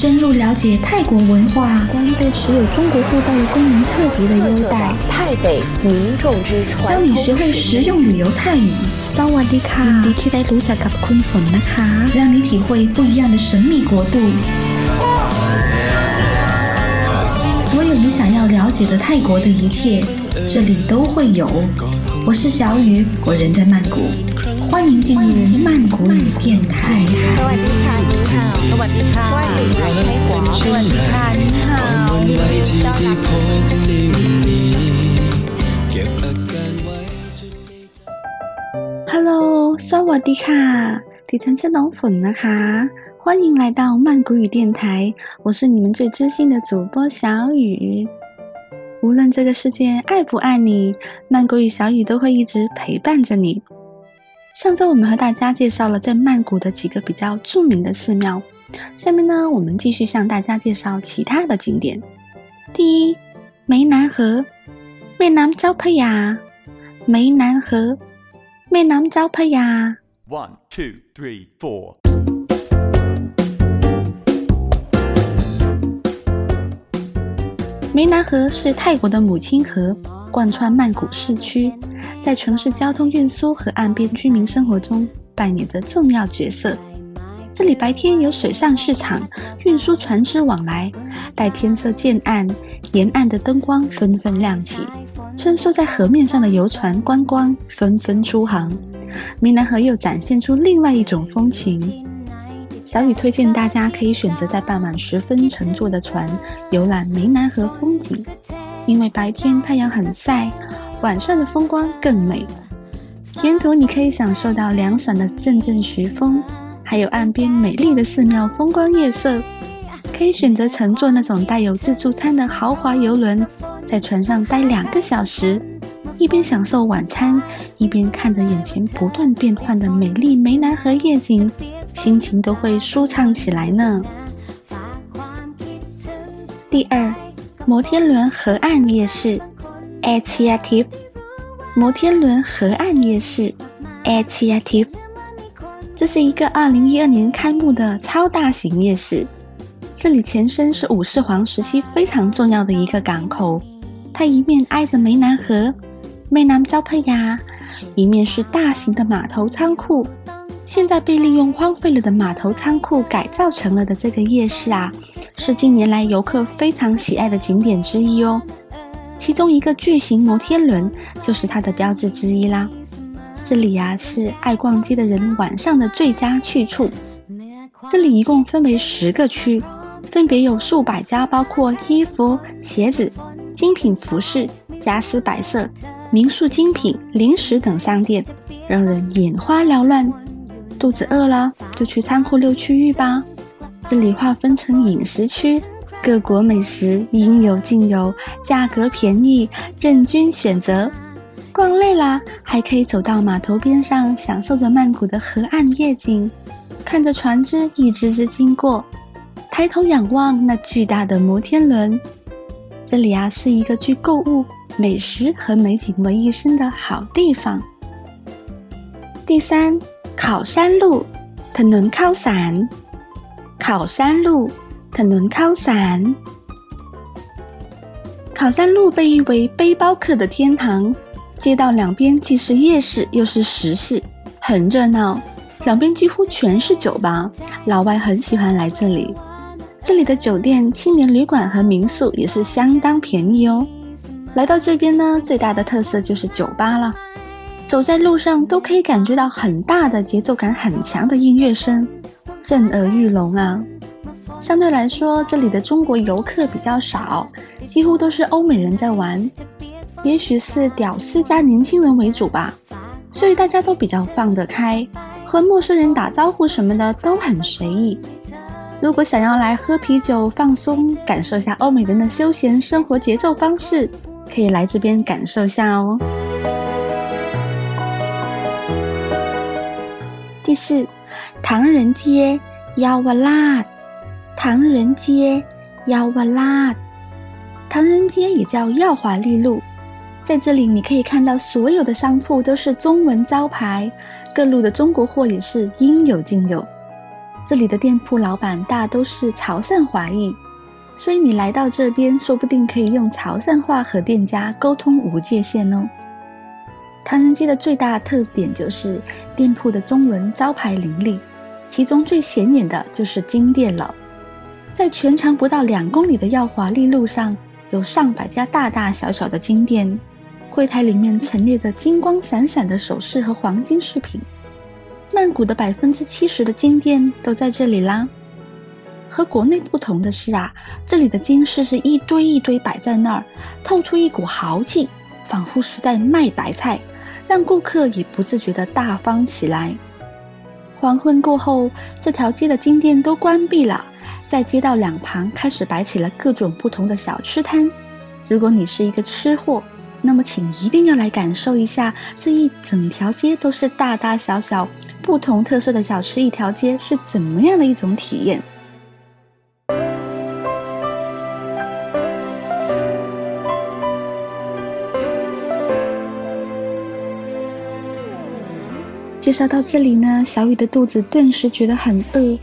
深入了解泰国文化关于对持有中国护照的公民特别的优待。泰北民众之传教你学会实用旅游泰语。萨瓦迪卡让你体会不一样的神秘国度。所有你想要了解的泰国的一切这里都会有。我是小雨我人在曼谷。欢迎进入曼谷语电台。สวัสดีค่ะ你好สวัสดีค่ะว่าหลีไทยให้หัวสวัสดีค่ะ你好ยินดีต้อนรับ Hello，สวัสดีค่ะดิฉันชื่อน้องฝนนะคะ。欢迎来到曼谷语电台，我是你们最知心的主播小雨。无论这个世界爱不爱你，曼谷语小雨都会一直陪伴着你。 上周我们和大家介绍了在曼谷的几个比较著名的寺庙，下面呢，我们继续向大家介绍其他的景点。第一，湄南河，湄南招拍呀，湄南河，湄南招拍呀。One, two, three, four. 湄南河是泰国的母亲河，贯穿曼谷市区，在城市交通运输和岸边居民生活中扮演着重要角色。这里白天有水上市场，运输船只往来；待天色渐暗，沿岸的灯光纷纷亮起，穿梭在河面上的游船观光纷纷出航。湄南河又展现出另外一种风情。小雨推荐大家可以选择在傍晚时分乘坐的船游览湄南河风景，因为白天太阳很晒，晚上的风光更美。沿途你可以享受到凉爽的阵阵徐风，还有岸边美丽的寺庙风光夜色。可以选择乘坐那种带有自助餐的豪华游轮，在船上待两个小时，一边享受晚餐，一边看着眼前不断变换的美丽湄南河夜景。心情都会舒畅起来呢。第二，摩天轮河岸夜市 a t i a t i 摩天轮河岸夜市 a t i a t i 这是一个二零一二年开幕的超大型夜市。这里前身是武士皇时期非常重要的一个港口，它一面挨着湄南河，湄南招配呀，一面是大型的码头仓库。现在被利用荒废了的码头仓库改造成了的这个夜市啊，是近年来游客非常喜爱的景点之一哦。其中一个巨型摩天轮就是它的标志之一啦。这里啊是爱逛街的人晚上的最佳去处。这里一共分为十个区，分别有数百家包括衣服、鞋子、精品服饰、家私摆设、民宿精品、零食等商店，让人眼花缭乱。肚子饿了，就去仓库六区域吧。这里划分成饮食区，各国美食应有尽有，价格便宜，任君选择。逛累了，还可以走到码头边上，享受着曼谷的河岸夜景，看着船只一只只经过，抬头仰望那巨大的摩天轮。这里啊，是一个去购物、美食和美景为一身的好地方。第三，考山路，它能靠伞，考山路。ถนนข้าวสาร考山路被誉为背包客的天堂，街道两边既是夜市又是食市，很热闹。两边几乎全是酒吧，老外很喜欢来这里。这里的酒店、青年旅馆和民宿也是相当便宜哦。来到这边呢，最大的特色就是酒吧了。走在路上都可以感觉到很大的节奏感很强的音乐声，震耳欲聋啊！ 相对来说，这里的中国游客比较少，几乎都是欧美人在玩，也许是屌丝加年轻人为主吧，所以大家都比较放得开，和陌生人打招呼什么的都很随意。如果想要来喝啤酒放松，感受下欧美人的休闲生活节奏方式，可以来这边感受下哦。第四，唐人街，y 瓦拉，唐人街幺瓦拉，唐人街也叫耀华丽路，在这里你可以看到所有的商铺都是中文招牌，各路的中国货也是应有尽有。这里的店铺老板大都是潮汕华裔，所以你来到这边，说不定可以用潮汕话和店家沟通无界限哦。唐人街的最大特点就是店铺的中文招牌林立，其中最显眼的就是金店了。在全长不到两公里的耀华丽路上，有上百家大大小小的金店，柜台里面陈列着金光闪闪的首饰和黄金饰品。曼谷的百分之七十的金店都在这里啦。和国内不同的是啊，这里的金饰是一堆一堆摆在那儿，透出一股豪气，仿佛是在卖白菜，让顾客也不自觉地大方起来。黄昏过后，这条街的金店都关闭了，在街道两旁开始摆起了各种不同的小吃摊。如果你是一个吃货，那么请一定要来感受一下这一整条街都是大大小小。不同特色的小吃一条街是怎么样的一种体验？介绍到这里呢，小雨的肚子顿时觉得很饿。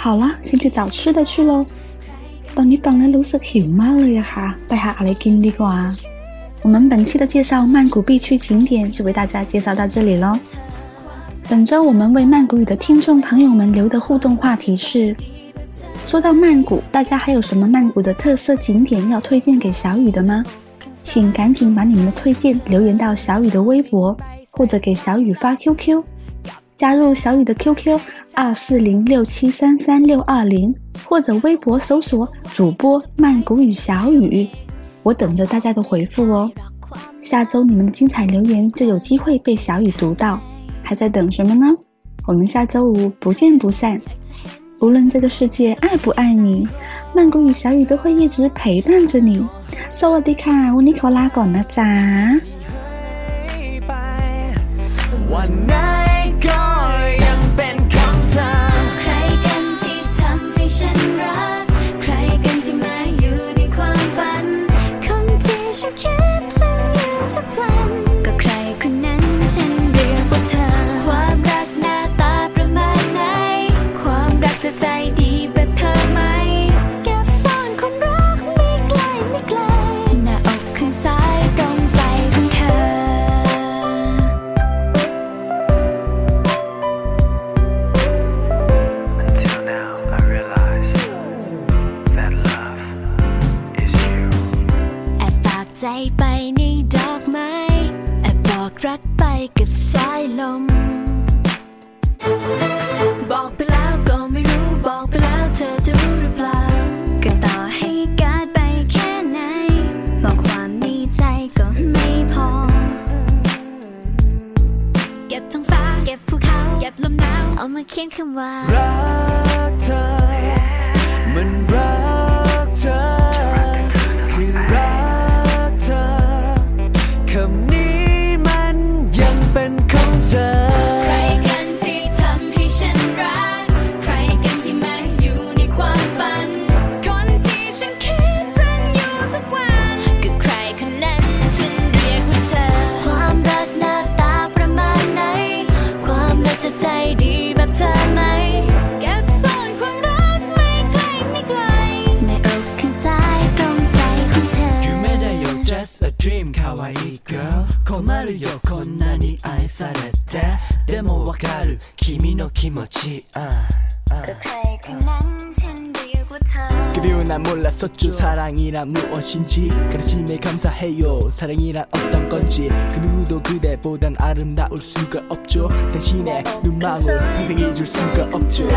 好了，先去找吃的去喽。当你放了绿色球猫了呀哈，带下阿雷金的瓜。我们本期的介绍曼谷必去景点就为大家介绍到这里喽。本周我们为曼谷语的听众朋友们留的互动话题是：说到曼谷，大家还有什么曼谷的特色景点要推荐给小雨的吗？请赶紧把你们的推荐留言到小雨的微博，或者给小雨发 QQ，加入小雨的 QQ 二四零六七三三六二零，或者微博搜索主播曼谷与小雨，我等着大家的回复哦。下周你们的精彩留言就有机会被小雨读到，还在等什么呢？我们下周五不见不散。无论这个世界爱不爱你，曼谷与小雨都会一直陪伴着你。สวัสดีค่ะวันนี้ขอลาก่อนนะจ๊ะ you 君の気持ち、그리고 난 몰랐었죠 사랑이란 무엇인지. 가르침에 감사해요. 사랑이란 어떤 건지. 그 누구도 그대보단 아름다울 수가 없죠. 대신에 눈망울 평생 잊을 수가 없죠.